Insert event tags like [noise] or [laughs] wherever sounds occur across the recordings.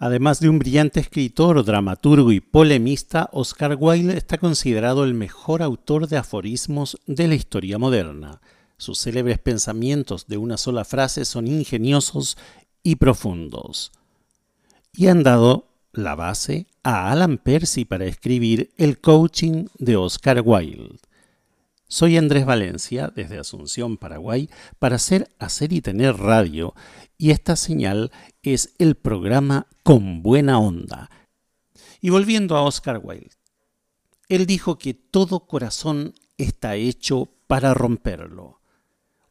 Además de un brillante escritor, dramaturgo y polemista, Oscar Wilde está considerado el mejor autor de aforismos de la historia moderna. Sus célebres pensamientos de una sola frase son ingeniosos y profundos. Y han dado la base a Alan Percy para escribir El coaching de Oscar Wilde. Soy Andrés Valencia, desde Asunción, Paraguay, para hacer, hacer y tener radio, y esta señal es el programa Con Buena Onda. Y volviendo a Oscar Wilde, él dijo que todo corazón está hecho para romperlo.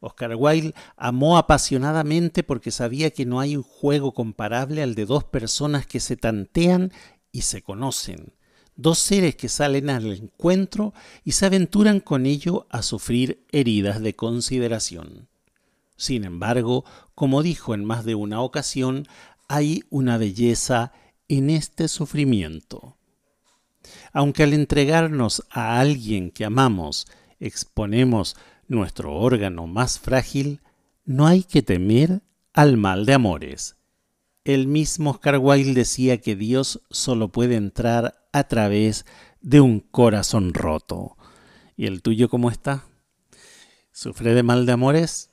Oscar Wilde amó apasionadamente porque sabía que no hay un juego comparable al de dos personas que se tantean y se conocen, dos seres que salen al encuentro y se aventuran con ello a sufrir heridas de consideración. Sin embargo, como dijo en más de una ocasión, hay una belleza en este sufrimiento. Aunque al entregarnos a alguien que amamos exponemos nuestro órgano más frágil, no hay que temer al mal de amores. El mismo Oscar Wilde decía que Dios solo puede entrar a través de un corazón roto. ¿Y el tuyo cómo está? ¿Sufre de mal de amores?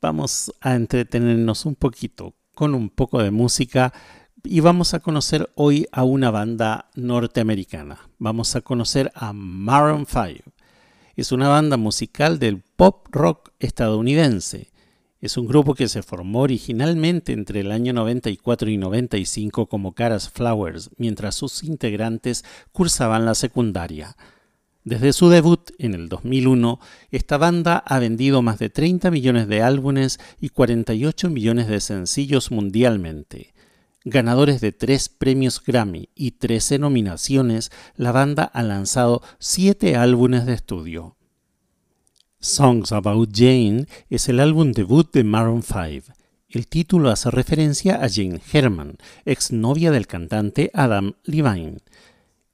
Vamos a entretenernos un poquito con un poco de música y vamos a conocer hoy a una banda norteamericana. Vamos a conocer a Maroon 5. Es una banda musical del pop rock estadounidense. Es un grupo que se formó originalmente entre el año 94 y 95 como Caras Flowers, mientras sus integrantes cursaban la secundaria. Desde su debut en el 2001, esta banda ha vendido más de 30 millones de álbumes y 48 millones de sencillos mundialmente. Ganadores de tres premios Grammy y 13 nominaciones, la banda ha lanzado siete álbumes de estudio. Songs About Jane es el álbum debut de Maroon 5. El título hace referencia a Jane Herman, exnovia del cantante Adam Levine.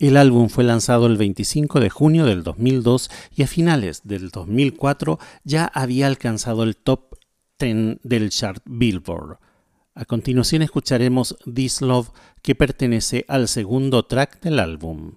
El álbum fue lanzado el 25 de junio del 2002 y a finales del 2004 ya había alcanzado el top 10 del chart Billboard. A continuación escucharemos This Love que pertenece al segundo track del álbum.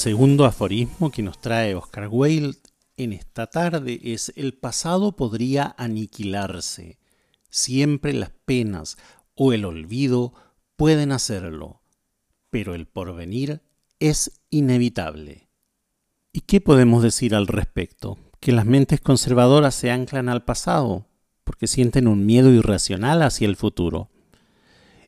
Segundo aforismo que nos trae Oscar Wilde en esta tarde es el pasado podría aniquilarse. Siempre las penas o el olvido pueden hacerlo, pero el porvenir es inevitable. ¿Y qué podemos decir al respecto? Que las mentes conservadoras se anclan al pasado porque sienten un miedo irracional hacia el futuro.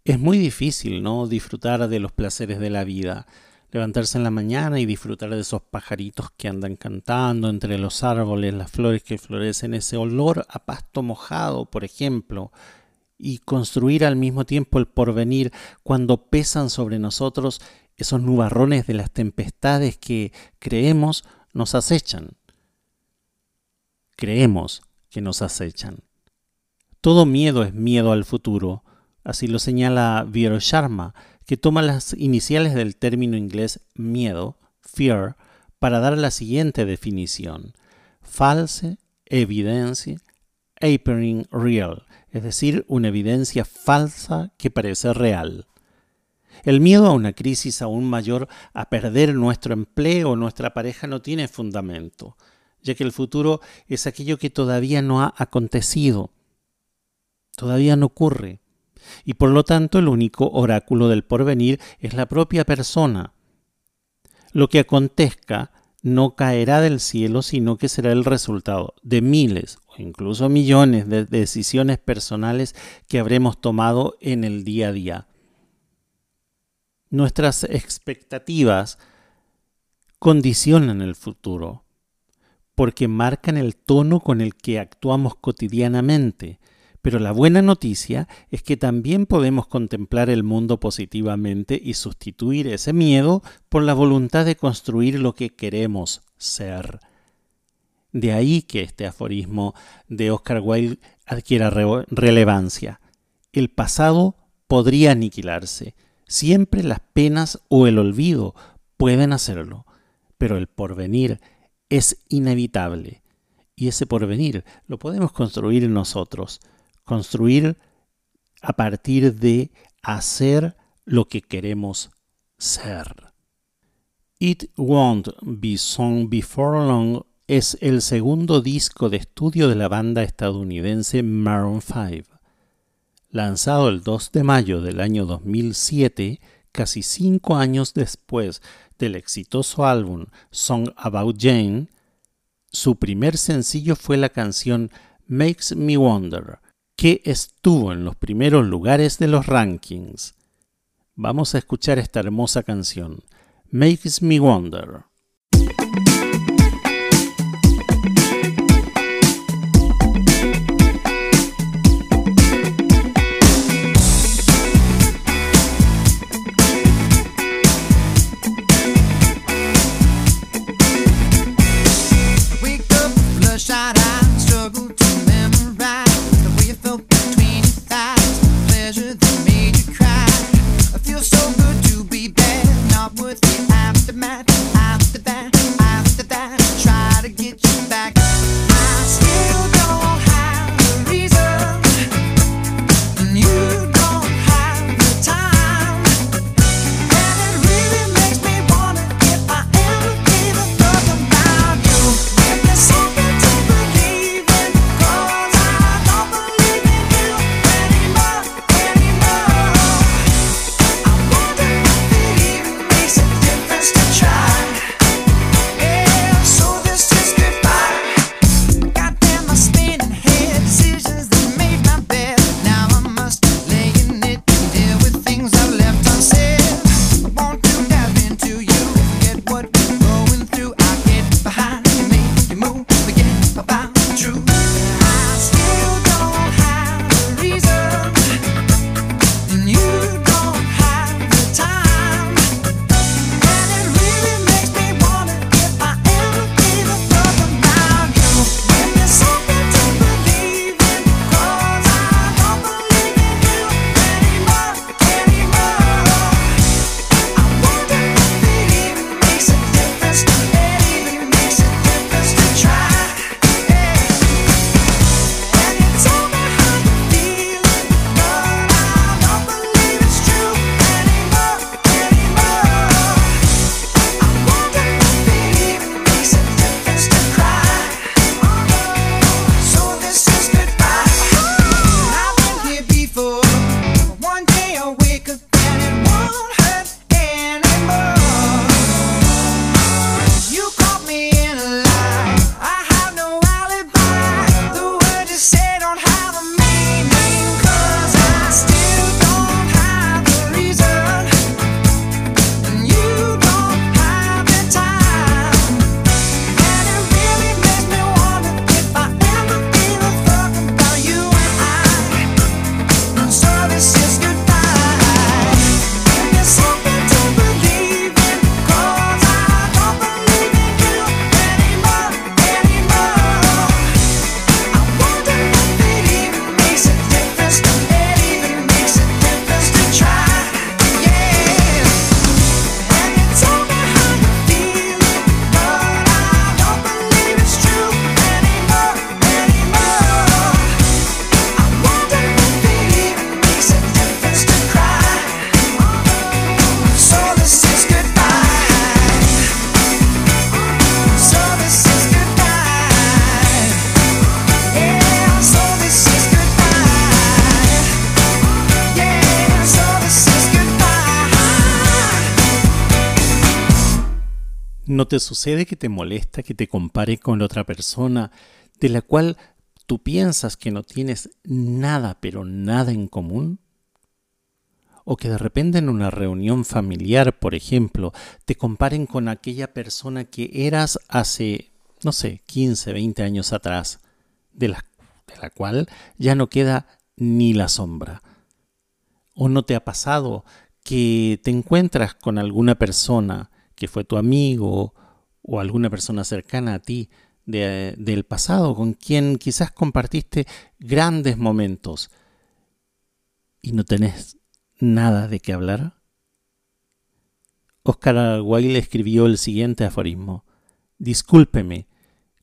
Es muy difícil, ¿no? Disfrutar de los placeres de la vida levantarse en la mañana y disfrutar de esos pajaritos que andan cantando entre los árboles, las flores que florecen, ese olor a pasto mojado, por ejemplo, y construir al mismo tiempo el porvenir cuando pesan sobre nosotros esos nubarrones de las tempestades que creemos nos acechan. Creemos que nos acechan. Todo miedo es miedo al futuro, así lo señala Vero Sharma, que toma las iniciales del término inglés miedo, fear, para dar la siguiente definición. False evidencia appearing real, es decir, una evidencia falsa que parece real. El miedo a una crisis aún mayor, a perder nuestro empleo o nuestra pareja, no tiene fundamento, ya que el futuro es aquello que todavía no ha acontecido, todavía no ocurre y por lo tanto el único oráculo del porvenir es la propia persona. Lo que acontezca no caerá del cielo, sino que será el resultado de miles o incluso millones de decisiones personales que habremos tomado en el día a día. Nuestras expectativas condicionan el futuro, porque marcan el tono con el que actuamos cotidianamente, pero la buena noticia es que también podemos contemplar el mundo positivamente y sustituir ese miedo por la voluntad de construir lo que queremos ser. De ahí que este aforismo de Oscar Wilde adquiera relevancia. El pasado podría aniquilarse. Siempre las penas o el olvido pueden hacerlo, pero el porvenir es inevitable. Y ese porvenir lo podemos construir nosotros construir a partir de hacer lo que queremos ser. It Won't Be Sung Before Long es el segundo disco de estudio de la banda estadounidense Maroon 5. Lanzado el 2 de mayo del año 2007, casi cinco años después del exitoso álbum Song About Jane, su primer sencillo fue la canción Makes Me Wonder, que estuvo en los primeros lugares de los rankings. Vamos a escuchar esta hermosa canción, Makes Me Wonder. Te sucede que te molesta que te compare con otra persona de la cual tú piensas que no tienes nada, pero nada en común? O que de repente en una reunión familiar, por ejemplo, te comparen con aquella persona que eras hace, no sé, 15, 20 años atrás, de la, de la cual ya no queda ni la sombra. ¿O no te ha pasado que te encuentras con alguna persona que fue tu amigo o alguna persona cercana a ti del pasado con quien quizás compartiste grandes momentos y no tenés nada de qué hablar? Oscar Wilde escribió el siguiente aforismo. Discúlpeme,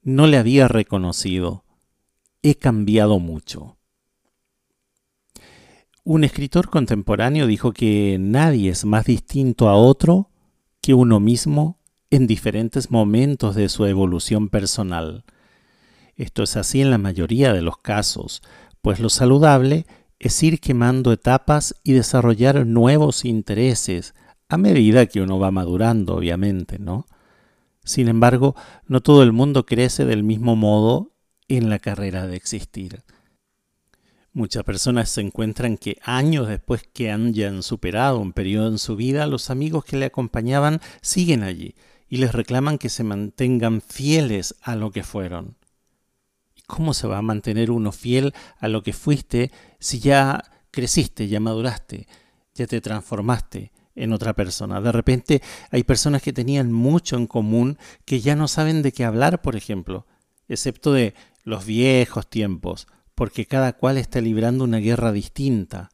no le había reconocido. He cambiado mucho. Un escritor contemporáneo dijo que nadie es más distinto a otro que uno mismo en diferentes momentos de su evolución personal. Esto es así en la mayoría de los casos, pues lo saludable es ir quemando etapas y desarrollar nuevos intereses a medida que uno va madurando, obviamente, ¿no? Sin embargo, no todo el mundo crece del mismo modo en la carrera de existir. Muchas personas se encuentran que años después que hayan superado un periodo en su vida, los amigos que le acompañaban siguen allí y les reclaman que se mantengan fieles a lo que fueron. ¿Y cómo se va a mantener uno fiel a lo que fuiste si ya creciste, ya maduraste, ya te transformaste en otra persona? De repente hay personas que tenían mucho en común que ya no saben de qué hablar, por ejemplo, excepto de los viejos tiempos porque cada cual está librando una guerra distinta.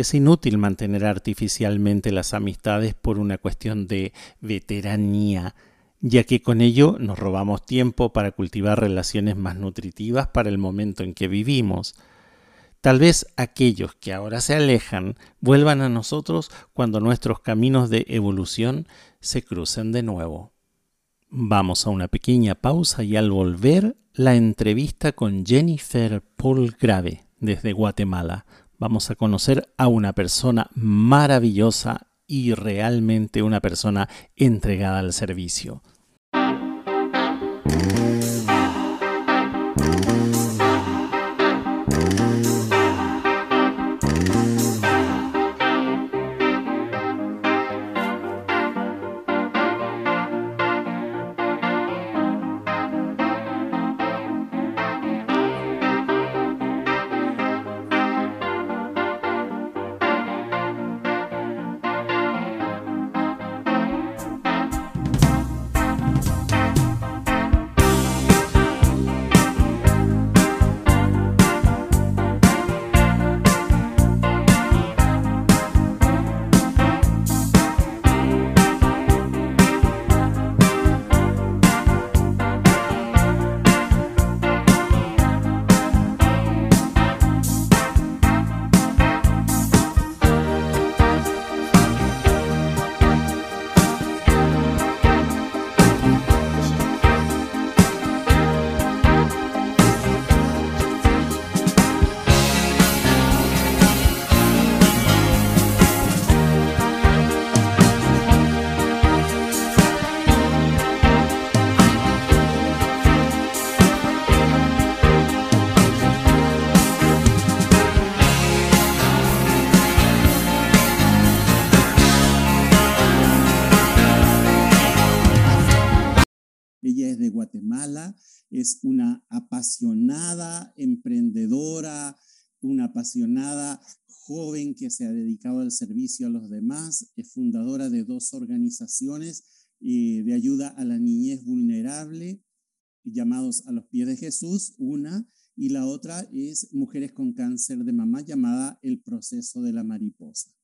Es inútil mantener artificialmente las amistades por una cuestión de veteranía, ya que con ello nos robamos tiempo para cultivar relaciones más nutritivas para el momento en que vivimos. Tal vez aquellos que ahora se alejan vuelvan a nosotros cuando nuestros caminos de evolución se crucen de nuevo. Vamos a una pequeña pausa y al volver la entrevista con Jennifer Paul Grave desde Guatemala. Vamos a conocer a una persona maravillosa y realmente una persona entregada al servicio. Joven que se ha dedicado al servicio a los demás, es fundadora de dos organizaciones eh, de ayuda a la niñez vulnerable, llamados a los pies de Jesús, una, y la otra es Mujeres con Cáncer de Mamá, llamada El Proceso de la Mariposa.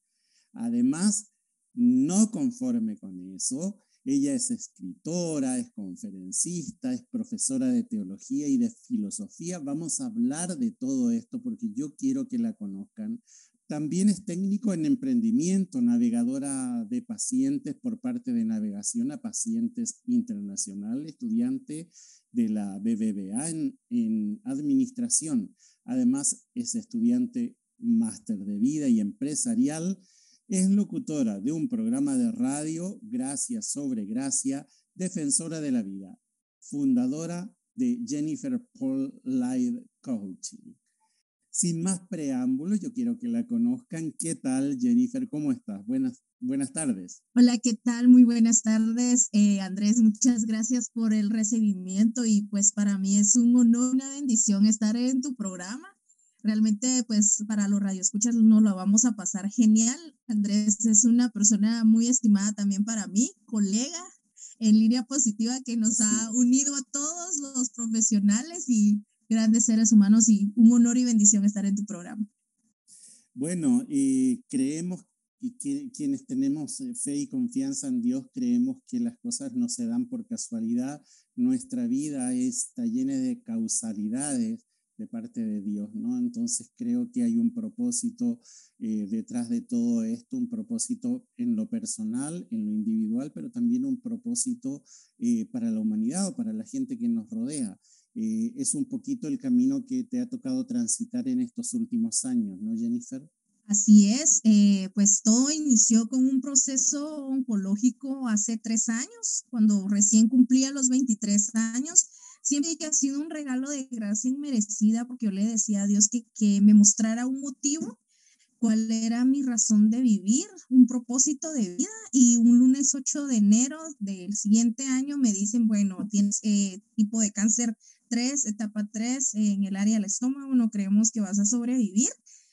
Además, no conforme con eso, ella es escritora, es conferencista, es profesora de teología y de filosofía. Vamos a hablar de todo esto porque yo quiero que la conozcan. También es técnico en emprendimiento, navegadora de pacientes por parte de Navegación a Pacientes Internacional, estudiante de la BBVA en, administración. Además, es estudiante máster de vida y empresarial es locutora de un programa de radio, Gracias sobre Gracia, defensora de la vida, fundadora de Jennifer Paul Live Coaching. Sin más preámbulos, yo quiero que la conozcan. ¿Qué tal, Jennifer? ¿Cómo estás? Buenas, buenas tardes. Hola, ¿qué tal? Muy buenas tardes. Eh, Andrés, muchas gracias por el recibimiento y pues para mí es un honor, una bendición estar en tu programa. Realmente, pues para los radioescuchas nos lo vamos a pasar genial. Andrés es una persona muy estimada también para mí, colega en línea positiva que nos ha unido a todos los profesionales y grandes seres humanos y un honor y bendición estar en tu programa. Bueno, creemos y que, quienes tenemos eh, fe y confianza en Dios creemos que las cosas no se dan por casualidad. Nuestra vida está llena de causalidades de parte de Dios, ¿no? Entonces creo que hay un propósito eh, detrás de todo esto, un propósito en lo personal, en lo individual, pero también un propósito eh, para la humanidad o para la gente que nos rodea. Eh, es un poquito el camino que te ha tocado transitar en estos últimos años, ¿no, Jennifer? Así es, eh, pues todo inició con un proceso oncológico hace tres años, cuando recién cumplía los 23 años. Siempre que ha sido un regalo de gracia inmerecida, porque yo le decía a Dios que, que me mostrara un motivo cuál era mi razón de vivir, un propósito de vida. Y un lunes 8 de enero del siguiente año me dicen, bueno, tienes eh, tipo de cáncer 3, etapa 3 en el área del estómago, no creemos que vas a sobrevivir.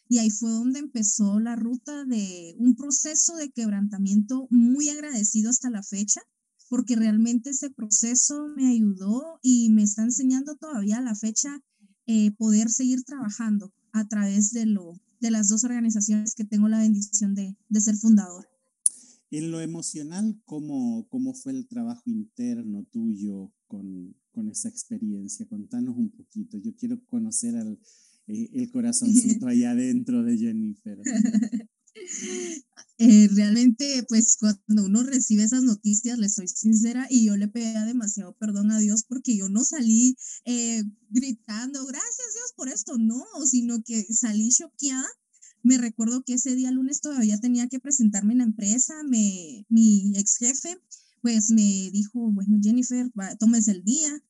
Y ahí fue donde empezó la ruta de un proceso de quebrantamiento muy agradecido hasta la fecha, porque realmente ese proceso me ayudó y me está enseñando todavía a la fecha eh, poder seguir trabajando a través de, lo, de las dos organizaciones que tengo la bendición de, de ser fundador. En lo emocional, ¿cómo, ¿cómo fue el trabajo interno tuyo con, con esa experiencia? Contanos un poquito. Yo quiero conocer al, eh, el [laughs] corazoncito allá adentro de Jennifer. Eh, realmente, pues cuando uno recibe esas noticias, le soy sincera, y yo le pedía demasiado perdón a Dios porque yo no salí eh, gritando, gracias Dios por esto, no, sino que salí choqueada. Me recuerdo que ese día lunes todavía tenía que presentarme en la empresa, me, mi ex jefe pues me dijo, bueno Jennifer, tómese el día,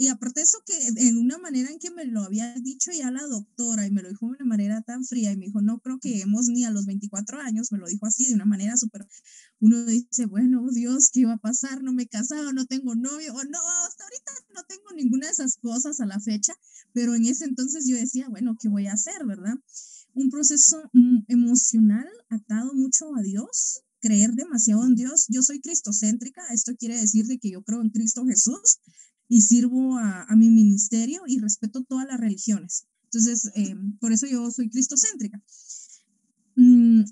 y aparte eso, que en una manera en que me lo había dicho ya la doctora y me lo dijo de una manera tan fría y me dijo, no creo que lleguemos ni a los 24 años, me lo dijo así de una manera súper, uno dice, bueno, Dios, ¿qué iba a pasar? No me he no tengo novio, o no, hasta ahorita no tengo ninguna de esas cosas a la fecha, pero en ese entonces yo decía, bueno, ¿qué voy a hacer, verdad? Un proceso mm, emocional atado mucho a Dios, creer demasiado en Dios. Yo soy cristocéntrica, esto quiere decir de que yo creo en Cristo Jesús, y sirvo a, mi ministerio y respeto todas las religiones. Entonces, eh, por eso yo soy cristocéntrica. Mm,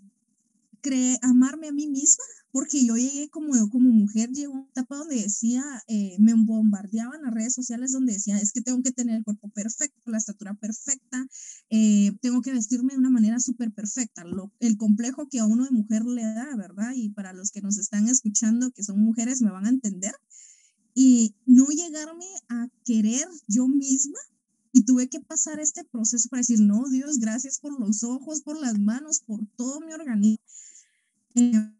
amarme a mí misma, porque yo llegué como, como mujer, llegó una etapa donde decía, eh, me bombardeaban las redes sociales donde decía, es que tengo que tener el cuerpo perfecto, la estatura perfecta, eh, tengo que vestirme de una manera súper perfecta, lo, el complejo que a uno de mujer le da, ¿verdad? Y para los que nos están escuchando, que son mujeres, me van a entender y no llegarme a querer yo misma. Y tuve que pasar este proceso para decir, no, Dios, gracias por los ojos, por las manos, por todo mi organismo. Eh,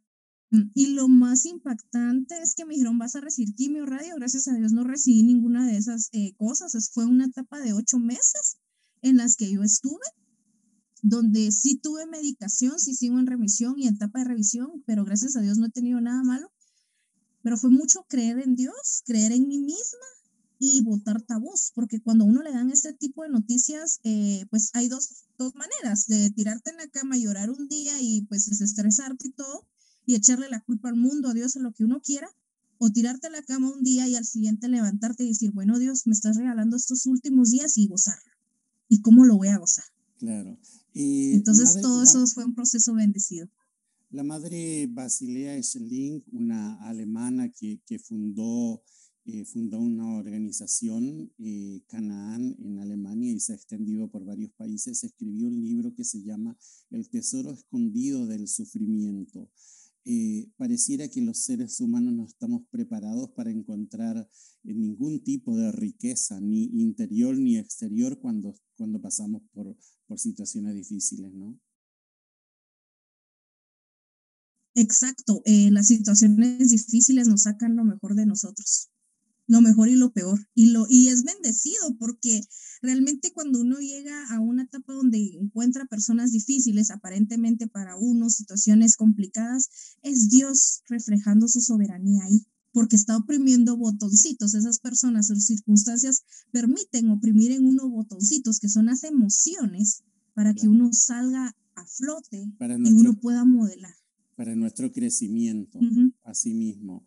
y lo más impactante es que me dijeron, vas a recibir quimio radio. Gracias a Dios no recibí ninguna de esas eh, cosas. Fue una etapa de ocho meses en las que yo estuve, donde sí tuve medicación, sí sigo en remisión y etapa de revisión, pero gracias a Dios no he tenido nada malo pero fue mucho creer en Dios, creer en mí misma y votar tabús, porque cuando uno le dan este tipo de noticias, eh, pues hay dos, dos maneras, de tirarte en la cama, llorar un día y pues desestresarte y todo, y echarle la culpa al mundo, a Dios, a lo que uno quiera, o tirarte en la cama un día y al siguiente levantarte y decir, bueno, Dios, me estás regalando estos últimos días y gozarlo. ¿Y cómo lo voy a gozar? Claro. Entonces todo eso fue un proceso bendecido. La madre Basilea Schling, una alemana que, fundó, eh, fundó una organización, eh, Canaán, en Alemania y se ha extendido por varios países, escribió un libro que se llama El tesoro escondido del sufrimiento. Eh, pareciera que los seres humanos no estamos preparados para encontrar ningún tipo de riqueza, ni interior ni exterior, cuando, cuando pasamos por, por situaciones difíciles, ¿no? Exacto, eh, las situaciones difíciles nos sacan lo mejor de nosotros, lo mejor y lo peor, y, lo, y es bendecido porque realmente cuando uno llega a una etapa donde encuentra personas difíciles, aparentemente para uno, situaciones complicadas, es Dios reflejando su soberanía ahí porque está oprimiendo botoncitos. Esas personas o circunstancias permiten oprimir en uno botoncitos, que son las emociones, para que uno salga a flote y uno pueda modelar para nuestro crecimiento, así mismo.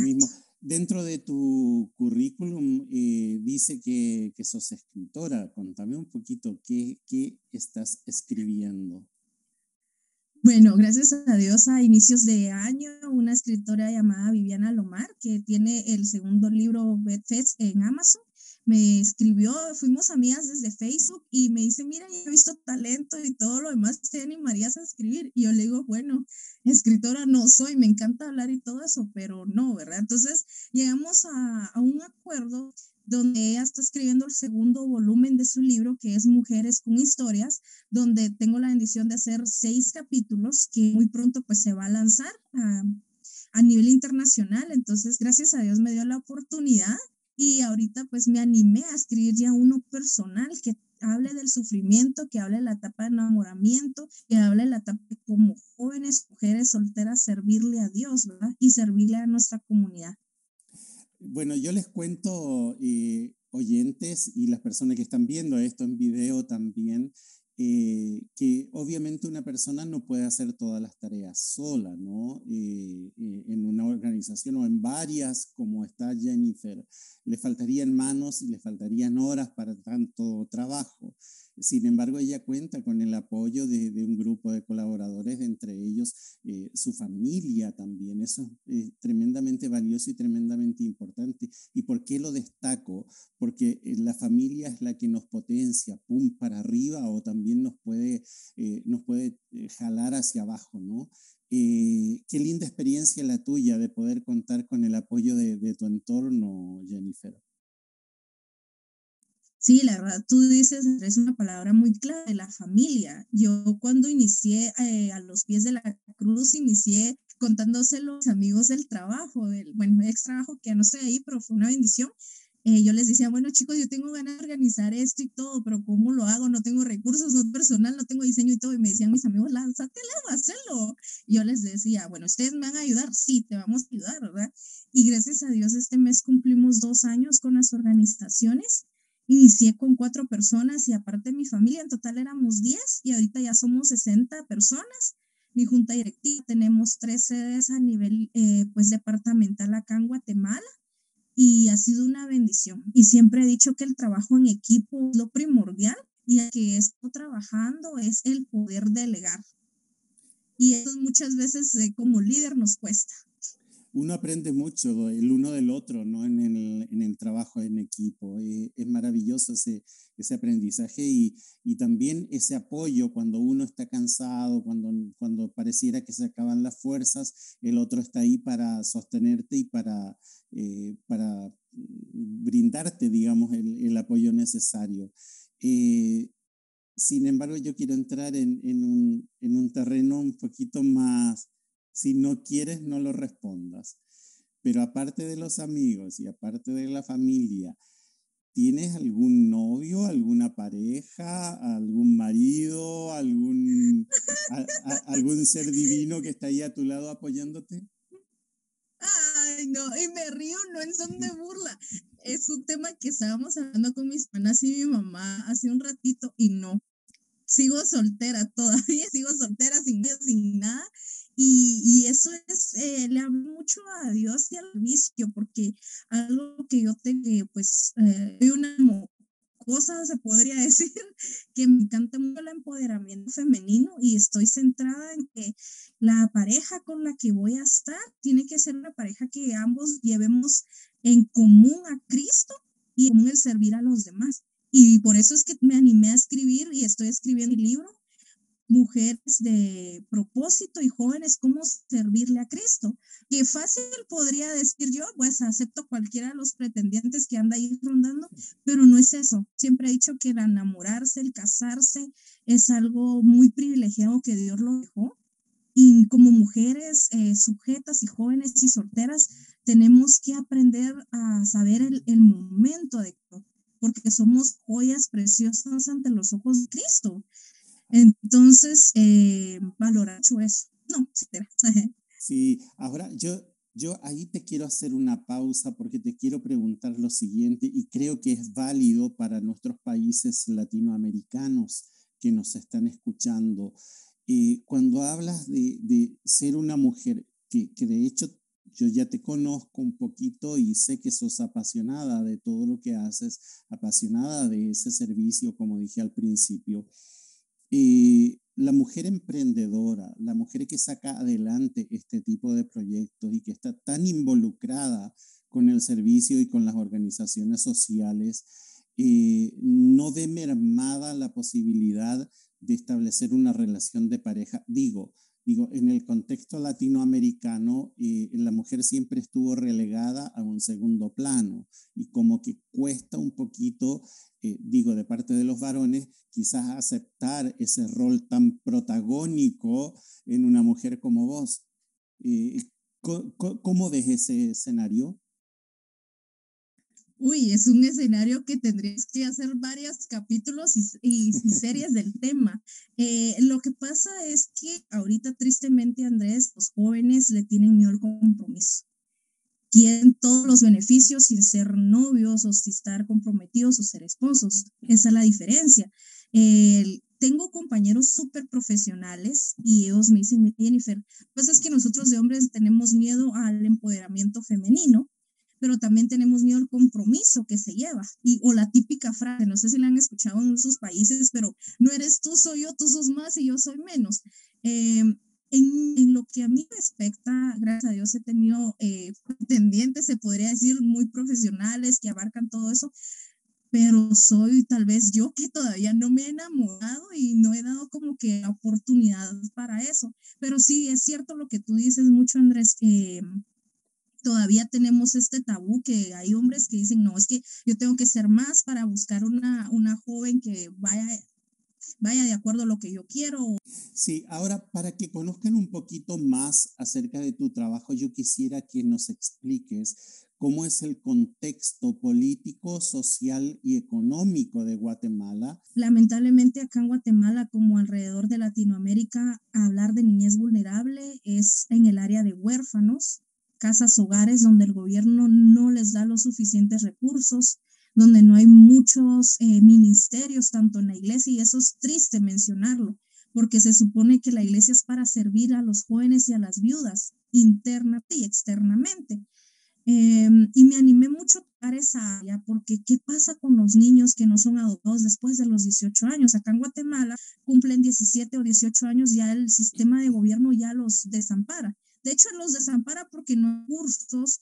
mismo. Dentro de tu currículum eh, dice que, que, sos escritora. Contame un poquito qué, qué estás escribiendo. Bueno, gracias a Dios, a inicios de año, una escritora llamada Viviana Lomar, que tiene el segundo libro Bedfest en Amazon, me escribió, fuimos amigas desde Facebook y me dice, mira, he visto talento y todo lo demás, ¿te animarías a escribir? Y yo le digo, bueno, escritora no soy, me encanta hablar y todo eso, pero no, ¿verdad? Entonces llegamos a, a un acuerdo donde ella está escribiendo el segundo volumen de su libro, que es Mujeres con Historias, donde tengo la bendición de hacer seis capítulos que muy pronto pues se va a lanzar a, a nivel internacional. Entonces, gracias a Dios me dio la oportunidad y ahorita pues me animé a escribir ya uno personal que hable del sufrimiento, que hable de la etapa de enamoramiento, que hable de la etapa de como jóvenes, mujeres solteras, servirle a Dios, ¿verdad? Y servirle a nuestra comunidad. Bueno, yo les cuento, eh, oyentes y las personas que están viendo esto en video también, que obviamente una persona no puede hacer todas las tareas sola, ¿no? Eh, eh, en una organización o en varias, como está Jennifer, le faltarían manos y le faltarían horas para tanto trabajo. Sin embargo, ella cuenta con el apoyo de, un grupo de colaboradores, entre ellos eh, su familia también. Eso es tremendamente valioso y tremendamente importante. ¿Y por qué lo destaco? Porque eh, la familia es la que nos potencia, pum, para arriba o también nos puede, eh, nos puede jalar hacia abajo, ¿no? qué linda experiencia la tuya de poder contar con el apoyo de, de tu entorno, Jennifer. Sí, la verdad, tú dices, es una palabra muy clave, la familia. Yo cuando inicié eh, a los pies de la cruz, inicié contándoselo a los amigos del trabajo, del, bueno, ex trabajo que ya no estoy ahí, pero fue una bendición. Eh, yo les decía, bueno chicos, yo tengo ganas de organizar esto y todo, pero ¿cómo lo hago? No tengo recursos, no personal, no tengo diseño y todo. Y me decían mis amigos, lánzate, hazlo. Y yo les decía, bueno, ¿ustedes me van a ayudar? Sí, te vamos a ayudar, ¿verdad? Y gracias a Dios este mes cumplimos dos años con las organizaciones Inicié con cuatro personas y aparte mi familia, en total éramos 10 y ahorita ya somos 60 personas. Mi junta directiva tenemos tres sedes a nivel eh, pues departamental acá en Guatemala y ha sido una bendición. Y siempre he dicho que el trabajo en equipo es lo primordial y que esto trabajando es el poder delegar. Y eso muchas veces eh, como líder nos cuesta uno aprende mucho el uno del otro, ¿no? En el, en el trabajo en equipo. Eh, es maravilloso ese, ese aprendizaje y, y, también ese apoyo cuando uno está cansado, cuando, cuando pareciera que se acaban las fuerzas, el otro está ahí para sostenerte y para, eh, para brindarte, digamos, el, el apoyo necesario. Eh, sin embargo, yo quiero entrar en, en, un, en un terreno un poquito más si no quieres, no lo respondas. Pero aparte de los amigos y aparte de la familia, ¿tienes algún novio, alguna pareja, algún marido, algún, algún ser divino que está ahí a tu lado apoyándote? Ay, no, y me río, no en son de [laughs] burla. Es un tema que estábamos hablando con mis hermanas y mi mamá hace un ratito y no. Sigo soltera [laughs] todavía, sigo soltera sin, sin nada y, eso es, eh, le hablo mucho a Dios y al vicio, porque algo que yo tengo, pues, eh, una cosa, se podría [laughs] decir, que me encanta mucho el empoderamiento femenino y estoy centrada en que la pareja con la que voy a estar tiene que ser una pareja que ambos llevemos en común a Cristo y en común el servir a los demás. Y por eso es que me animé a escribir y estoy escribiendo mi libro mujeres de propósito y jóvenes cómo servirle a Cristo. Qué fácil podría decir yo, pues acepto cualquiera de los pretendientes que anda ahí rondando, pero no es eso. Siempre he dicho que el enamorarse, el casarse, es algo muy privilegiado que Dios lo dejó y como mujeres eh, sujetas y jóvenes y solteras, tenemos que aprender a saber el, el momento adecuado, porque somos joyas preciosas ante los ojos de Cristo. Entonces, eh, valorar mucho eso. No, [laughs] sí, ahora yo, yo ahí te quiero hacer una pausa porque te quiero preguntar lo siguiente y creo que es válido para nuestros países latinoamericanos que nos están escuchando. Eh, cuando hablas de, de, ser una mujer, que, que de hecho yo ya te conozco un poquito y sé que sos apasionada de todo lo que haces, apasionada de ese servicio, como dije al principio. Y la mujer emprendedora, la mujer que saca adelante este tipo de proyectos y que está tan involucrada con el servicio y con las organizaciones sociales, eh, no ve mermada la posibilidad de establecer una relación de pareja. Digo, digo, en el contexto latinoamericano, eh, la mujer siempre estuvo relegada a un segundo plano y como que cuesta un poquito, eh, digo, de parte de los varones, quizás aceptar ese rol tan protagónico en una mujer como vos. Eh, ¿Cómo ves ese escenario? Uy, es un escenario que tendrías que hacer varios capítulos y, series del tema. Eh, lo que pasa es que ahorita tristemente, Andrés, los jóvenes le tienen miedo al compromiso. Quieren todos los beneficios sin ser novios o sin estar comprometidos o ser esposos. Esa es la diferencia. tengo compañeros súper profesionales y ellos me dicen, Jennifer, pues es que nosotros de hombres tenemos miedo al empoderamiento femenino pero también tenemos miedo al compromiso que se lleva. Y, o la típica frase, no sé si la han escuchado en sus países, pero no eres tú, soy yo, tú sos más y yo soy menos. Eh, en, en, lo que a mí respecta, gracias a Dios he tenido eh, pretendientes, se podría decir, muy profesionales que abarcan todo eso, pero soy tal vez yo que todavía no me he enamorado y no he dado como que oportunidad para eso. Pero sí, es cierto lo que tú dices mucho, Andrés, eh, todavía tenemos este tabú que hay hombres que dicen, no, es que yo tengo que ser más para buscar una, una joven que vaya, vaya de acuerdo a lo que yo quiero. Sí, ahora para que conozcan un poquito más acerca de tu trabajo, yo quisiera que nos expliques cómo es el contexto político, social y económico de Guatemala. Lamentablemente acá en Guatemala, como alrededor de Latinoamérica, hablar de niñez vulnerable es en el área de huérfanos, casas hogares donde el gobierno no les da los suficientes recursos, donde no hay muchos eh, ministerios tanto en la iglesia y eso es triste mencionarlo, porque se supone que la iglesia es para servir a los jóvenes y a las viudas internamente y externamente. Em, y me animé mucho a tocar esa área porque ¿qué pasa con los niños que no son adoptados después de los 18 años? Acá en Guatemala cumplen 17 o 18 años, ya el sistema de gobierno ya los desampara. De hecho, los desampara porque no hay cursos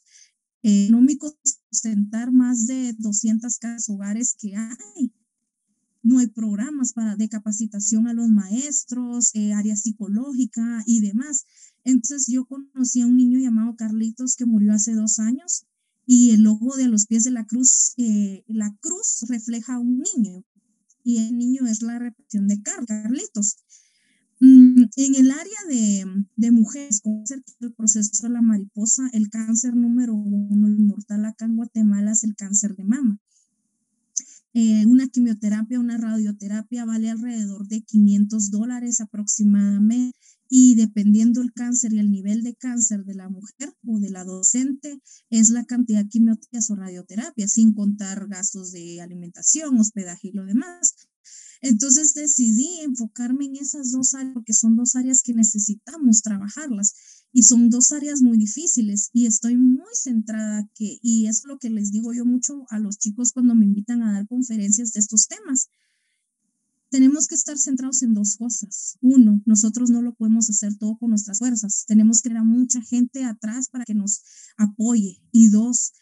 económicos sustentar más de 200 casas hogares que hay. No hay programas para de capacitación a los maestros, eh, área psicológica y demás. Entonces yo conocí a un niño llamado Carlitos que murió hace dos años y el logo de los pies de la cruz, eh, la cruz refleja a un niño y el niño es la repetición de Carlitos. Mm, en el área de, de mujeres con el proceso de la mariposa, el cáncer número uno inmortal acá en Guatemala es el cáncer de mama. Eh, una quimioterapia, una radioterapia vale alrededor de 500 dólares aproximadamente y dependiendo el cáncer y el nivel de cáncer de la mujer o del adolescente, es la cantidad de quimioterapias o radioterapia, sin contar gastos de alimentación, hospedaje y lo demás. Entonces decidí enfocarme en esas dos áreas porque son dos áreas que necesitamos trabajarlas y son dos áreas muy difíciles y estoy muy centrada que, y es lo que les digo yo mucho a los chicos cuando me invitan a dar conferencias de estos temas. Tenemos que estar centrados en dos cosas. Uno, nosotros no lo podemos hacer todo con nuestras fuerzas. Tenemos que tener a mucha gente atrás para que nos apoye. Y dos,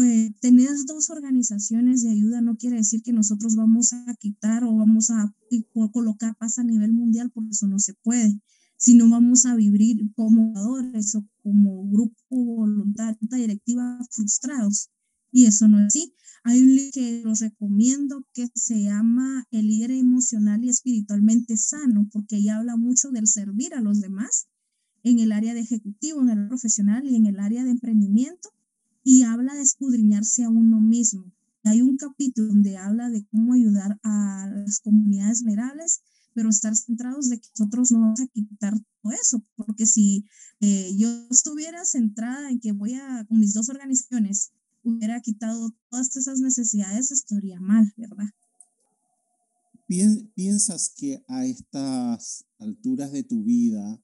eh, tener dos organizaciones de ayuda no quiere decir que nosotros vamos a quitar o vamos a colocar paz a nivel mundial, porque eso no se puede, sino vamos a vivir como jugadores o como grupo voluntario, directiva frustrados. Y eso no es así. Hay un libro que los recomiendo que se llama El líder emocional y espiritualmente sano, porque ahí habla mucho del servir a los demás en el área de ejecutivo, en el profesional y en el área de emprendimiento, y habla de escudriñarse a uno mismo. Hay un capítulo donde habla de cómo ayudar a las comunidades vulnerables, pero estar centrados de que nosotros no vamos a quitar todo eso, porque si eh, yo estuviera centrada en que voy a, con mis dos organizaciones, hubiera quitado todas esas necesidades, estaría mal, ¿verdad? ¿Piensas que a estas alturas de tu vida,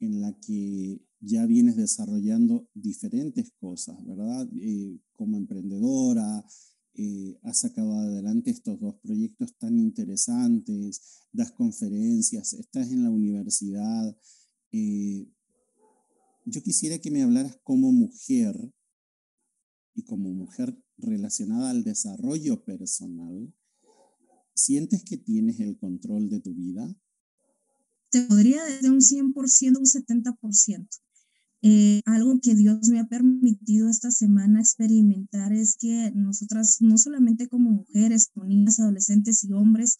en la que ya vienes desarrollando diferentes cosas, ¿verdad? Eh, como emprendedora, eh, has sacado adelante estos dos proyectos tan interesantes, das conferencias, estás en la universidad. Eh, yo quisiera que me hablaras como mujer y como mujer relacionada al desarrollo personal. ¿Sientes que tienes el control de tu vida? Te podría desde un 100%, un 70%. Eh, algo que Dios me ha permitido esta semana experimentar es que nosotras, no solamente como mujeres, como niñas, adolescentes y hombres,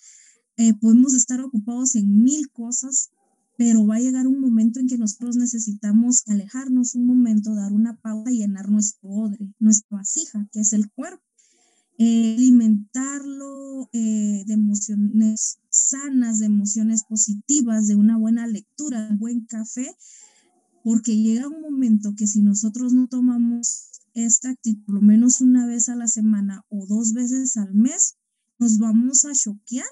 eh, podemos estar ocupados en mil cosas, pero va a llegar un momento en que nosotros necesitamos alejarnos un momento, dar una pausa y llenar nuestro odre, nuestra vasija, que es el cuerpo. Eh, alimentarlo de emociones sanas, de emociones positivas, de una buena lectura, un buen café, porque llega un momento que si nosotros no tomamos esta actitud por lo menos una vez a la semana o dos veces al mes, nos vamos a choquear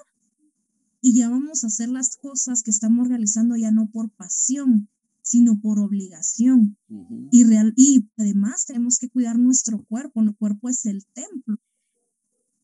y ya vamos a hacer las cosas que estamos realizando ya no por pasión, sino por obligación. y, real, y además tenemos que cuidar nuestro cuerpo, nuestro cuerpo es el templo.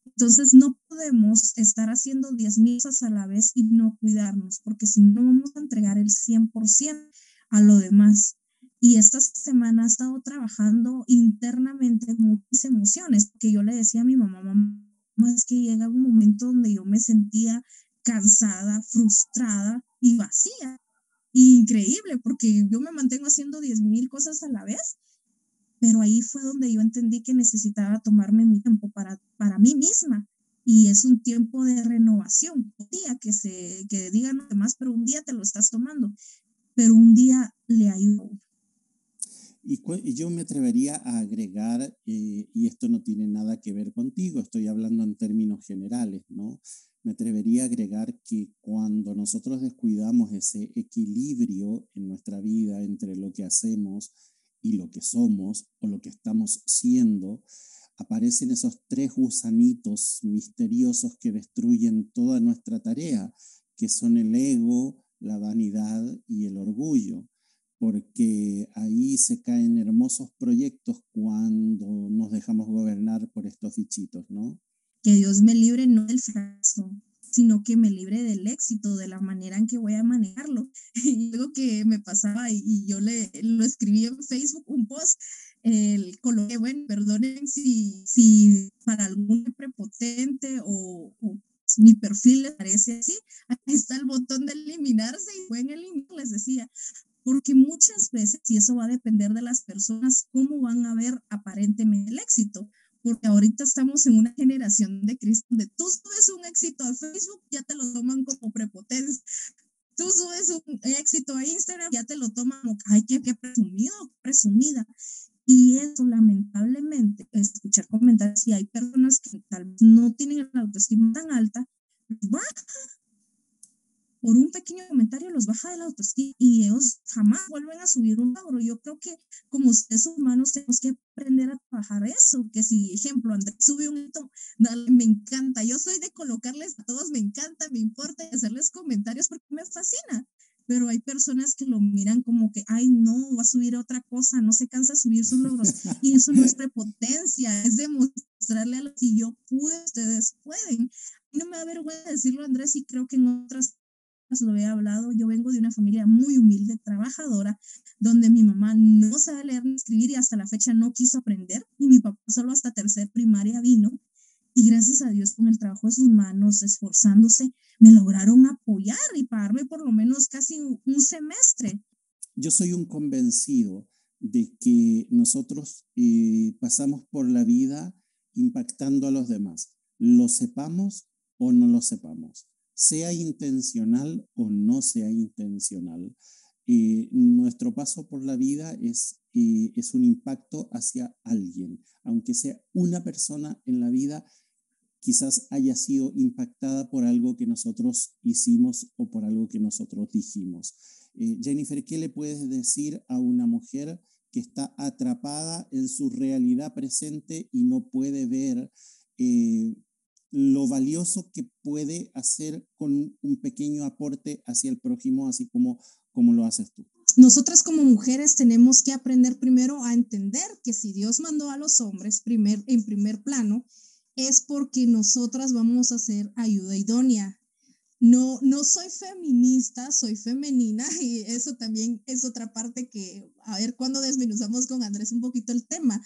Entonces no podemos estar haciendo 10 mil cosas a la vez y no cuidarnos, porque si no vamos a entregar el 100% a lo demás. Y esta semana he estado trabajando internamente muchas emociones, que yo le decía a mi mamá, mamá, es que llega un momento donde yo me sentía cansada, frustrada y vacía. Increíble, porque yo me mantengo haciendo 10 mil cosas a la vez, pero ahí fue donde yo entendí que necesitaba tomarme mi tiempo para, para mí misma. Y es un tiempo de renovación. Un día que se que digan los demás, pero un día te lo estás tomando pero un día le ayudó. Y yo me atrevería a agregar, eh, y esto no tiene nada que ver contigo, estoy hablando en términos generales, ¿no? Me atrevería a agregar que cuando nosotros descuidamos ese equilibrio en nuestra vida entre lo que hacemos y lo que somos o lo que estamos siendo, aparecen esos tres gusanitos misteriosos que destruyen toda nuestra tarea, que son el ego, la vanidad y el orgullo, porque ahí se caen hermosos proyectos cuando nos dejamos gobernar por estos bichitos, ¿no? Que Dios me libre no del fracaso, sino que me libre del éxito, de la manera en que voy a manejarlo. [laughs] Y algo que me pasaba y, yo le lo escribí en Facebook, un post, el coloqué, bueno, perdonen si, si para algún prepotente o, o mi perfil parece así, ahí está el botón de eliminarse y pueden eliminar, les decía, porque muchas veces, y eso va a depender de las personas, cómo van a ver aparentemente el éxito, porque ahorita estamos en una generación de Cristo donde tú subes un éxito a Facebook, ya te lo toman como prepotencia. Tú subes un éxito a Instagram, ya te lo toman como, ay, qué, qué presumido, presumida. Y eso lamentablemente, escuchar comentarios, si hay personas que tal vez no tienen la autoestima tan alta, baja. Por un pequeño comentario los baja de la autoestima y ellos jamás vuelven a subir un logro. Yo creo que como seres humanos tenemos que aprender a trabajar eso, que si, ejemplo, Andrés sube un hito, me encanta. Yo soy de colocarles a todos, me encanta, me importa hacerles comentarios porque me fascina pero hay personas que lo miran como que, ay, no, va a subir otra cosa, no se cansa de subir sus logros. [laughs] Y eso no es prepotencia, es demostrarle a los si yo pude, ustedes pueden. no me da vergüenza decirlo, Andrés, y creo que en otras lo he hablado, yo vengo de una familia muy humilde, trabajadora, donde mi mamá no sabe leer ni escribir y hasta la fecha no quiso aprender, y mi papá solo hasta tercer primaria vino, y gracias a Dios con el trabajo de sus manos, esforzándose, me lograron apoyar y pagarme por lo menos casi un semestre. Yo soy un convencido de que nosotros eh, pasamos por la vida impactando a los demás, lo sepamos o no lo sepamos, sea intencional o no sea intencional. Eh, nuestro paso por la vida es, eh, es un impacto hacia alguien, aunque sea una persona en la vida, quizás haya sido impactada por algo que nosotros hicimos o por algo que nosotros dijimos. Eh, Jennifer, ¿qué le puedes decir a una mujer que está atrapada en su realidad presente y no puede ver lo valioso que puede hacer con un pequeño aporte hacia el prójimo, así como ¿Cómo lo haces tú? Nosotras como mujeres tenemos que aprender primero a entender que si Dios mandó a los hombres primer, en primer plano, es porque nosotras vamos a ser ayuda idónea. No, no soy feminista, soy femenina [laughs] y eso también es otra parte que, a ver cuando desmenuzamos con Andrés un poquito el tema.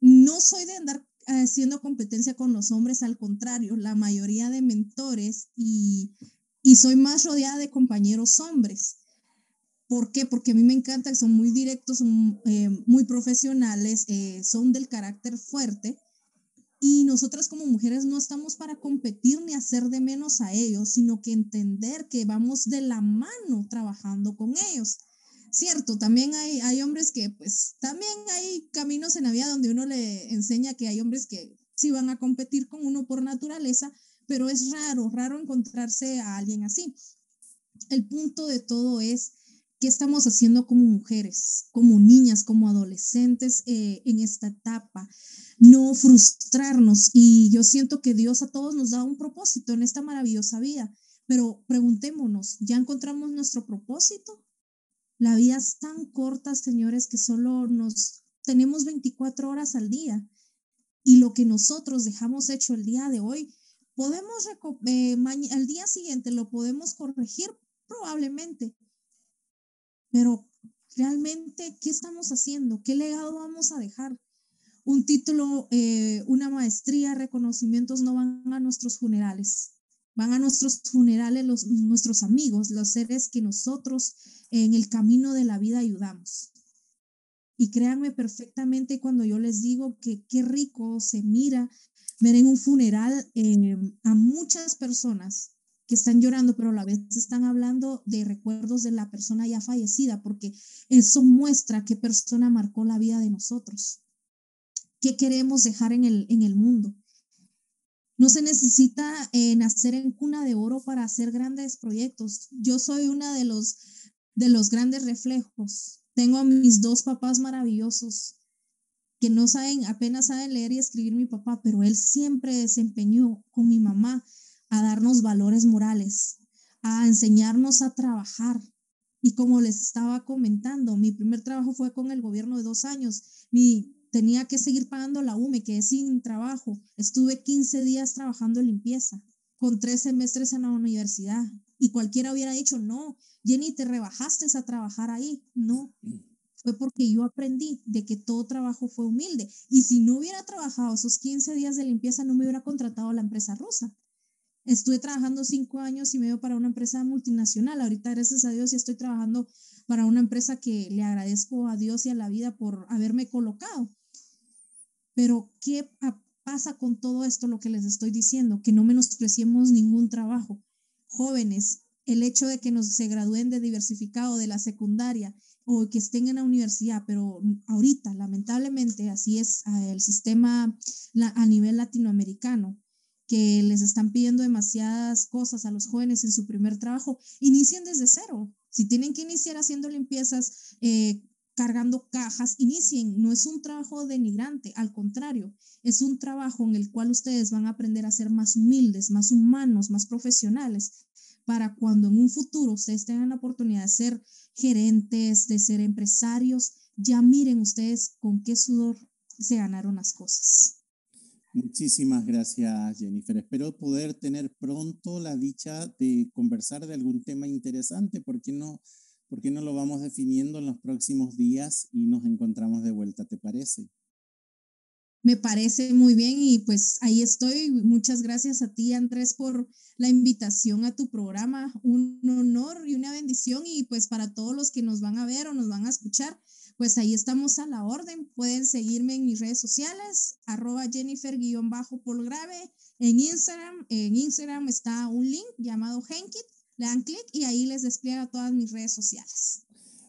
No soy de andar haciendo competencia con los hombres, al contrario, la mayoría de mentores y, y soy más rodeada de compañeros hombres. ¿Por qué? Porque a mí me encanta son muy directos, eh, muy profesionales, eh, son del carácter fuerte. Y nosotras como mujeres no estamos para competir ni hacer de menos a ellos, sino que entender que vamos de la mano trabajando con ellos. Cierto, también hay, hay hombres que, pues, también hay caminos en la vida donde uno le enseña que hay hombres que sí van a competir con uno por naturaleza, pero es raro, raro encontrarse a alguien así. El punto de todo es ¿Qué estamos haciendo como mujeres, como niñas, como adolescentes eh, en esta etapa? No frustrarnos. Y yo siento que Dios a todos nos da un propósito en esta maravillosa vida. Pero preguntémonos, ¿ya encontramos nuestro propósito? La vida es tan corta, señores, que solo nos tenemos 24 horas al día. Y lo que nosotros dejamos hecho el día de hoy, podemos, eh, al día siguiente lo podemos corregir probablemente, pero realmente, ¿qué estamos haciendo? ¿Qué legado vamos a dejar? Un título, eh, una maestría, reconocimientos no van a nuestros funerales, van a nuestros funerales los, nuestros amigos, los seres que nosotros en el camino de la vida ayudamos. Y créanme perfectamente cuando yo les digo que qué rico se mira ver en un funeral eh, a muchas personas que están llorando, pero a la vez están hablando de recuerdos de la persona ya fallecida, porque eso muestra qué persona marcó la vida de nosotros, qué queremos dejar en el, en el mundo. No se necesita eh, nacer en cuna de oro para hacer grandes proyectos. Yo soy una de los, de los grandes reflejos. Tengo a mis dos papás maravillosos que no saben, apenas saben leer y escribir mi papá, pero él siempre desempeñó con mi mamá a darnos valores morales, a enseñarnos a trabajar. Y como les estaba comentando, mi primer trabajo fue con el gobierno de dos años. Mi, tenía que seguir pagando la U, me quedé sin trabajo. Estuve 15 días trabajando en limpieza, con tres semestres en la universidad. Y cualquiera hubiera dicho, no, Jenny, te rebajaste a trabajar ahí. No, fue porque yo aprendí de que todo trabajo fue humilde. Y si no hubiera trabajado esos 15 días de limpieza, no me hubiera contratado la empresa rusa. Estuve trabajando cinco años y medio para una empresa multinacional. Ahorita, gracias a Dios, ya estoy trabajando para una empresa que le agradezco a Dios y a la vida por haberme colocado. Pero, ¿qué pasa con todo esto, lo que les estoy diciendo? Que no menospreciemos ningún trabajo. Jóvenes, el hecho de que nos se gradúen de diversificado de la secundaria o que estén en la universidad, pero ahorita, lamentablemente, así es el sistema a nivel latinoamericano que les están pidiendo demasiadas cosas a los jóvenes en su primer trabajo, inicien desde cero. Si tienen que iniciar haciendo limpiezas, eh, cargando cajas, inicien. No es un trabajo denigrante, al contrario, es un trabajo en el cual ustedes van a aprender a ser más humildes, más humanos, más profesionales, para cuando en un futuro ustedes tengan la oportunidad de ser gerentes, de ser empresarios, ya miren ustedes con qué sudor se ganaron las cosas. Muchísimas gracias, Jennifer. Espero poder tener pronto la dicha de conversar de algún tema interesante. ¿Por qué no, por qué no lo vamos definiendo en los próximos días y nos encontramos de vuelta? ¿Te parece? Me parece muy bien y pues ahí estoy. Muchas gracias a ti, Andrés, por la invitación a tu programa. Un honor y una bendición y pues para todos los que nos van a ver o nos van a escuchar, pues ahí estamos a la orden. Pueden seguirme en mis redes sociales, arroba Jennifer-Polgrave, en Instagram. En Instagram está un link llamado Henkit. Le dan clic y ahí les despliega todas mis redes sociales.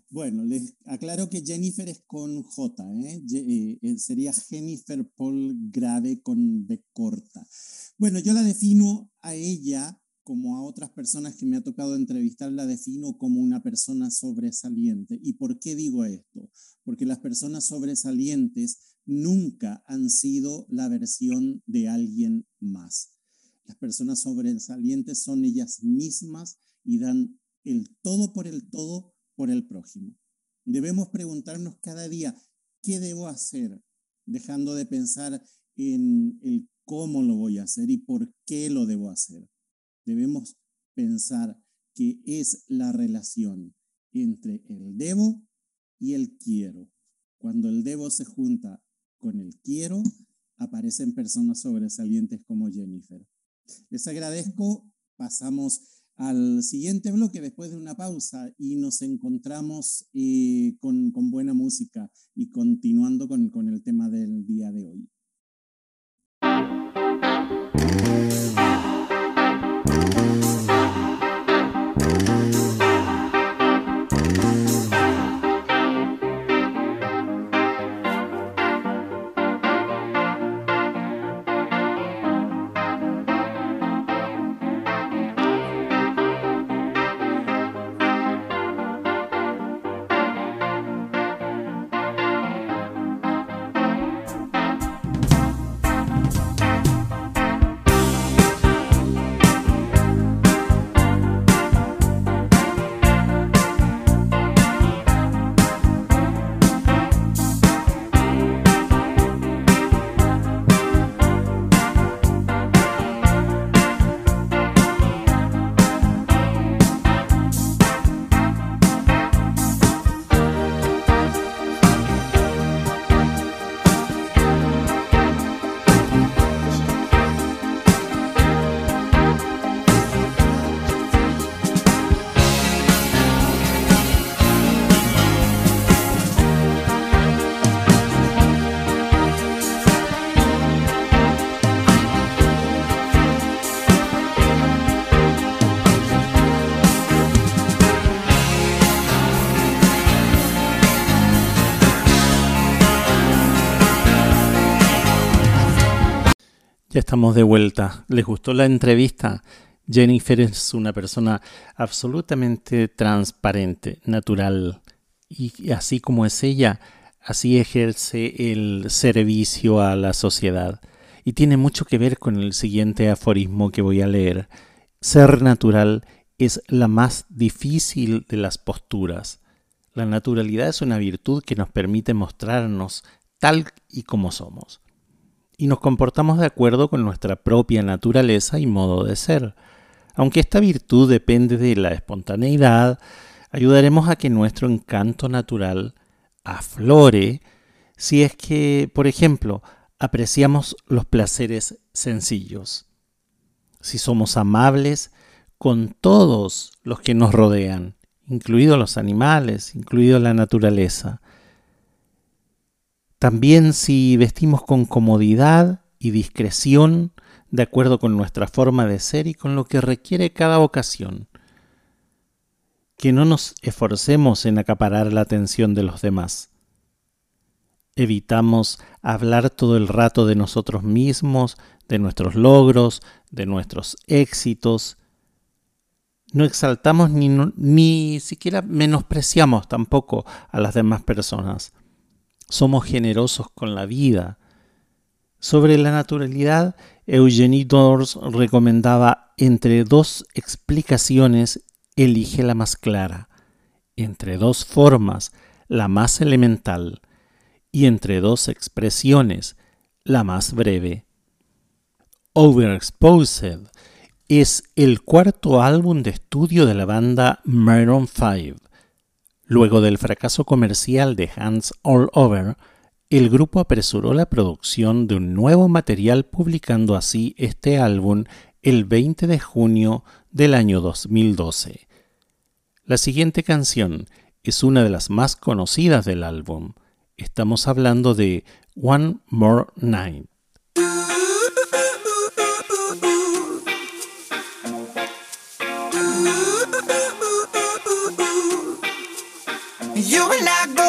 Bueno, les aclaro que Jennifer es con J, ¿eh? Eh, ¿eh? sería Jennifer Paul Grave con B corta. Bueno, yo la defino a ella como a otras personas que me ha tocado entrevistar, la defino como una persona sobresaliente. ¿Y por qué digo esto? Porque las personas sobresalientes nunca han sido la versión de alguien más. Las personas sobresalientes son ellas mismas y dan el todo por el todo por el prójimo. Debemos preguntarnos cada día, ¿qué debo hacer? Dejando de pensar en el cómo lo voy a hacer y por qué lo debo hacer debemos pensar que es la relación entre el debo y el quiero. Cuando el debo se junta con el quiero, aparecen personas sobresalientes como Jennifer. Les agradezco. Pasamos al siguiente bloque después de una pausa y nos encontramos eh, con, buena música y continuando con, con el tema del día de hoy. Estamos de vuelta. ¿Les gustó la entrevista? Jennifer es una persona absolutamente transparente, natural. Y así como es ella, así ejerce el servicio a la sociedad. Y tiene mucho que ver con el siguiente aforismo que voy a leer. Ser natural es la más difícil de las posturas. La naturalidad es una virtud que nos permite mostrarnos tal y como somos y nos comportamos de acuerdo con nuestra propia naturaleza y modo de ser. Aunque esta virtud depende de la espontaneidad, ayudaremos a que nuestro encanto natural aflore si es que, por ejemplo, apreciamos los placeres sencillos, si somos amables con todos los que nos rodean, incluidos los animales, incluido la naturaleza, también si vestimos con comodidad y discreción, de acuerdo con nuestra forma de ser y con lo que requiere cada ocasión. Que no nos esforcemos en acaparar la atención de los demás. Evitamos hablar todo el rato de nosotros mismos, de nuestros logros, de nuestros éxitos. No exaltamos ni, ni siquiera menospreciamos tampoco a las demás personas somos generosos con la vida. Sobre la naturalidad, Eugenie Dors recomendaba entre dos explicaciones, elige la más clara, entre dos formas, la más elemental, y entre dos expresiones, la más breve. Overexposed es el cuarto álbum de estudio de la banda Maroon 5 Luego del fracaso comercial de Hands All Over, el grupo apresuró la producción de un nuevo material publicando así este álbum el 20 de junio del año 2012. La siguiente canción es una de las más conocidas del álbum. Estamos hablando de One More Night. El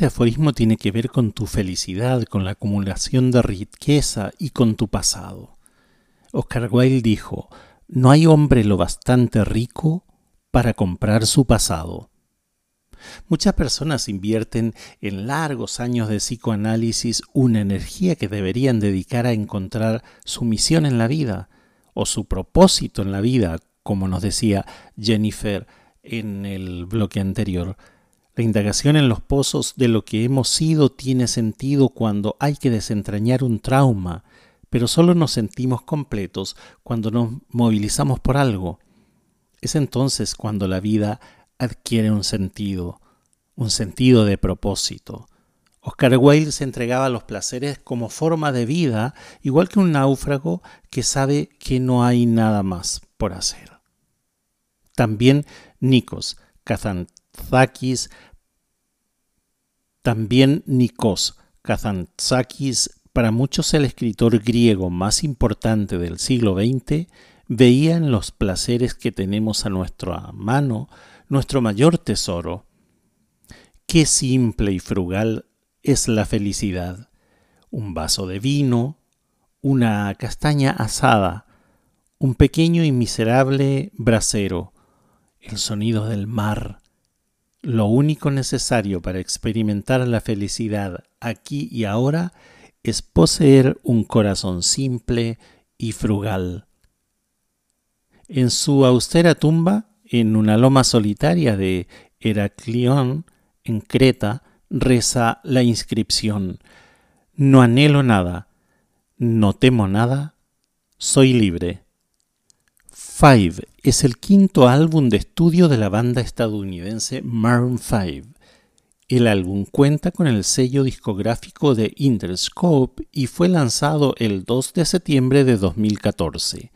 siguiente aforismo tiene que ver con tu felicidad, con la acumulación de riqueza y con tu pasado. Oscar Wilde dijo, no hay hombre lo bastante rico para comprar su pasado. Muchas personas invierten en largos años de psicoanálisis una energía que deberían dedicar a encontrar su misión en la vida o su propósito en la vida, como nos decía Jennifer en el bloque anterior. La indagación en los pozos de lo que hemos sido tiene sentido cuando hay que desentrañar un trauma, pero solo nos sentimos completos cuando nos movilizamos por algo. Es entonces cuando la vida adquiere un sentido, un sentido de propósito. Oscar Wilde se entregaba a los placeres como forma de vida, igual que un náufrago que sabe que no hay nada más por hacer. También Nikos También Nikos Kazantzakis, para muchos el escritor griego más importante del siglo XX, veía en los placeres que tenemos a nuestra mano nuestro mayor tesoro. Qué simple y frugal es la felicidad. Un vaso de vino, una castaña asada, un pequeño y miserable brasero, el sonido del mar. Lo único necesario para experimentar la felicidad aquí y ahora es poseer un corazón simple y frugal. En su austera tumba, en una loma solitaria de Heraclión, en Creta, reza la inscripción No anhelo nada, no temo nada, soy libre. Five es el quinto álbum de estudio de la banda estadounidense Maroon 5. El álbum cuenta con el sello discográfico de Interscope y fue lanzado el 2 de septiembre de 2014.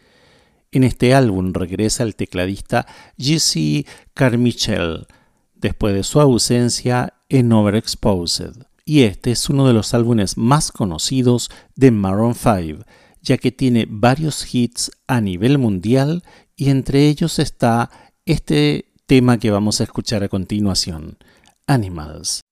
En este álbum regresa el tecladista Jesse Carmichael, después de su ausencia en Overexposed. Y este es uno de los álbumes más conocidos de Maroon 5, ya que tiene varios hits a nivel mundial y entre ellos está este tema que vamos a escuchar a continuación, Animals.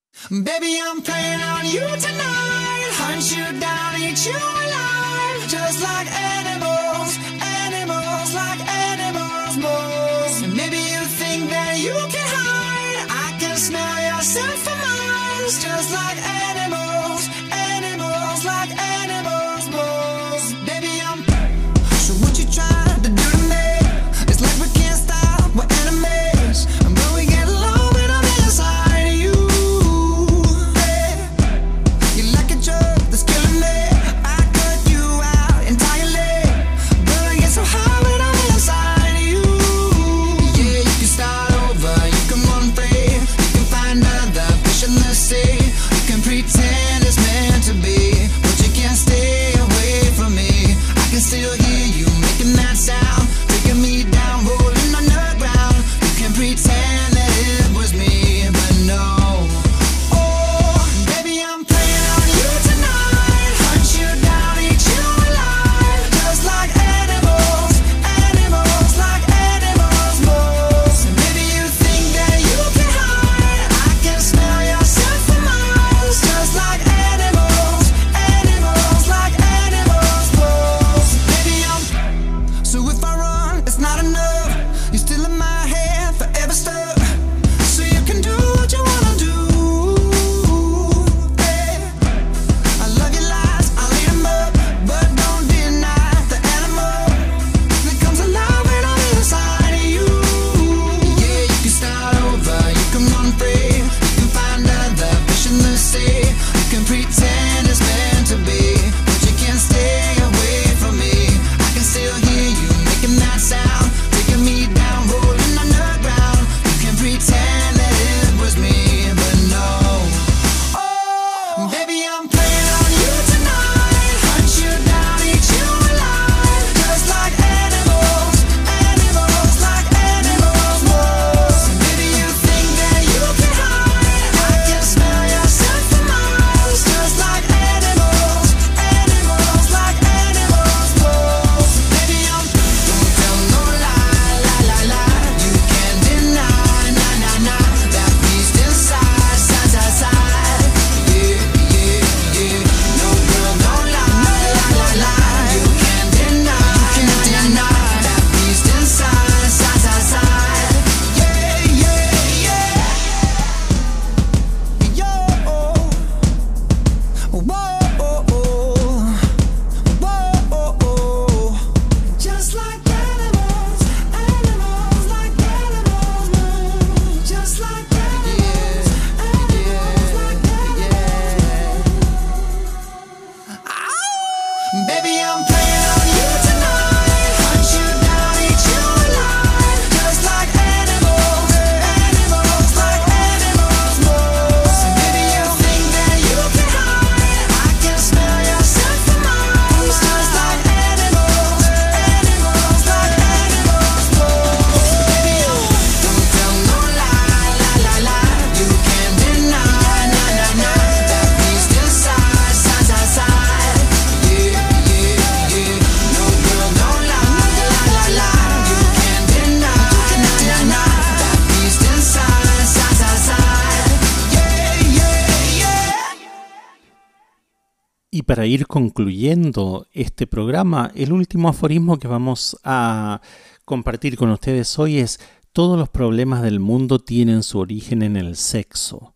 Para ir concluyendo este programa, el último aforismo que vamos a compartir con ustedes hoy es, todos los problemas del mundo tienen su origen en el sexo,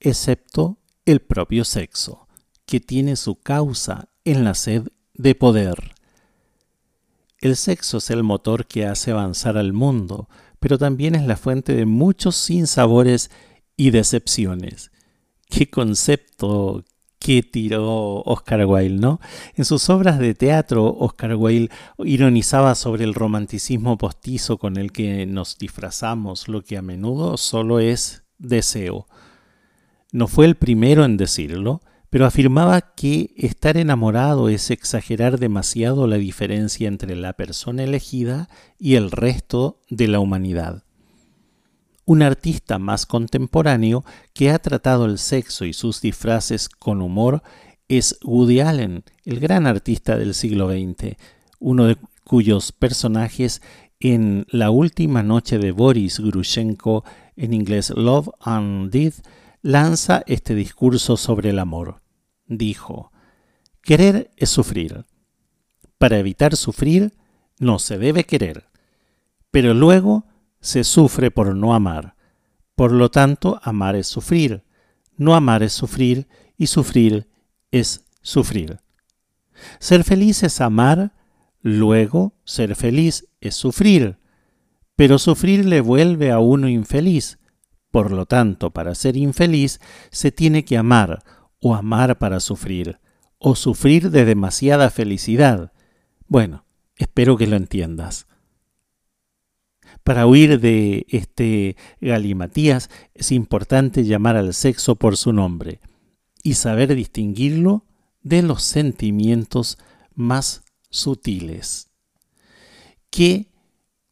excepto el propio sexo, que tiene su causa en la sed de poder. El sexo es el motor que hace avanzar al mundo, pero también es la fuente de muchos sinsabores y decepciones. Qué concepto que tiró Oscar Wilde, ¿no? En sus obras de teatro, Oscar Wilde ironizaba sobre el romanticismo postizo con el que nos disfrazamos, lo que a menudo solo es deseo. No fue el primero en decirlo, pero afirmaba que estar enamorado es exagerar demasiado la diferencia entre la persona elegida y el resto de la humanidad un artista más contemporáneo que ha tratado el sexo y sus disfraces con humor es Woody Allen, el gran artista del siglo XX, uno de cuyos personajes en La última noche de Boris Grushenko, en inglés Love and Death, lanza este discurso sobre el amor. Dijo, Querer es sufrir. Para evitar sufrir, no se debe querer. Pero luego se sufre por no amar. Por lo tanto, amar es sufrir. No amar es sufrir y sufrir es sufrir. Ser feliz es amar, luego ser feliz es sufrir. Pero sufrir le vuelve a uno infeliz. Por lo tanto, para ser infeliz se tiene que amar o amar para sufrir, o sufrir de demasiada felicidad. Bueno, espero que lo entiendas. Para huir de este galimatías es importante llamar al sexo por su nombre y saber distinguirlo de los sentimientos más sutiles. ¿Qué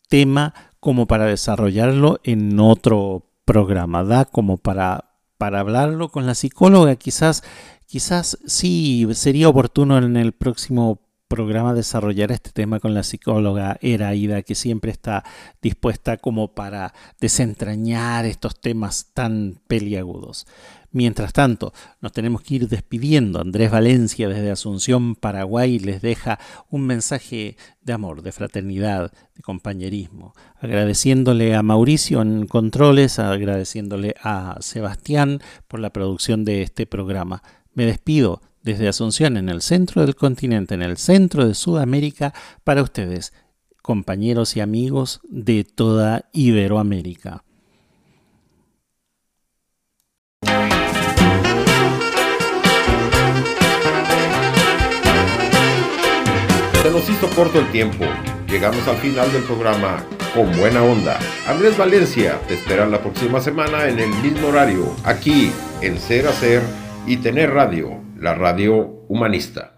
tema como para desarrollarlo en otro programa? Da como para, para hablarlo con la psicóloga, quizás, quizás sí sería oportuno en el próximo programa desarrollar este tema con la psicóloga Eraida, que siempre está dispuesta como para desentrañar estos temas tan peliagudos. Mientras tanto, nos tenemos que ir despidiendo. Andrés Valencia desde Asunción, Paraguay, les deja un mensaje de amor, de fraternidad, de compañerismo, agradeciéndole a Mauricio en controles, agradeciéndole a Sebastián por la producción de este programa. Me despido desde Asunción, en el centro del continente, en el centro de Sudamérica, para ustedes, compañeros y amigos de toda Iberoamérica. Se nos hizo corto el tiempo. Llegamos al final del programa con buena onda. Andrés Valencia te espera la próxima semana en el mismo horario, aquí en Ser Hacer y Tener Radio la radio humanista.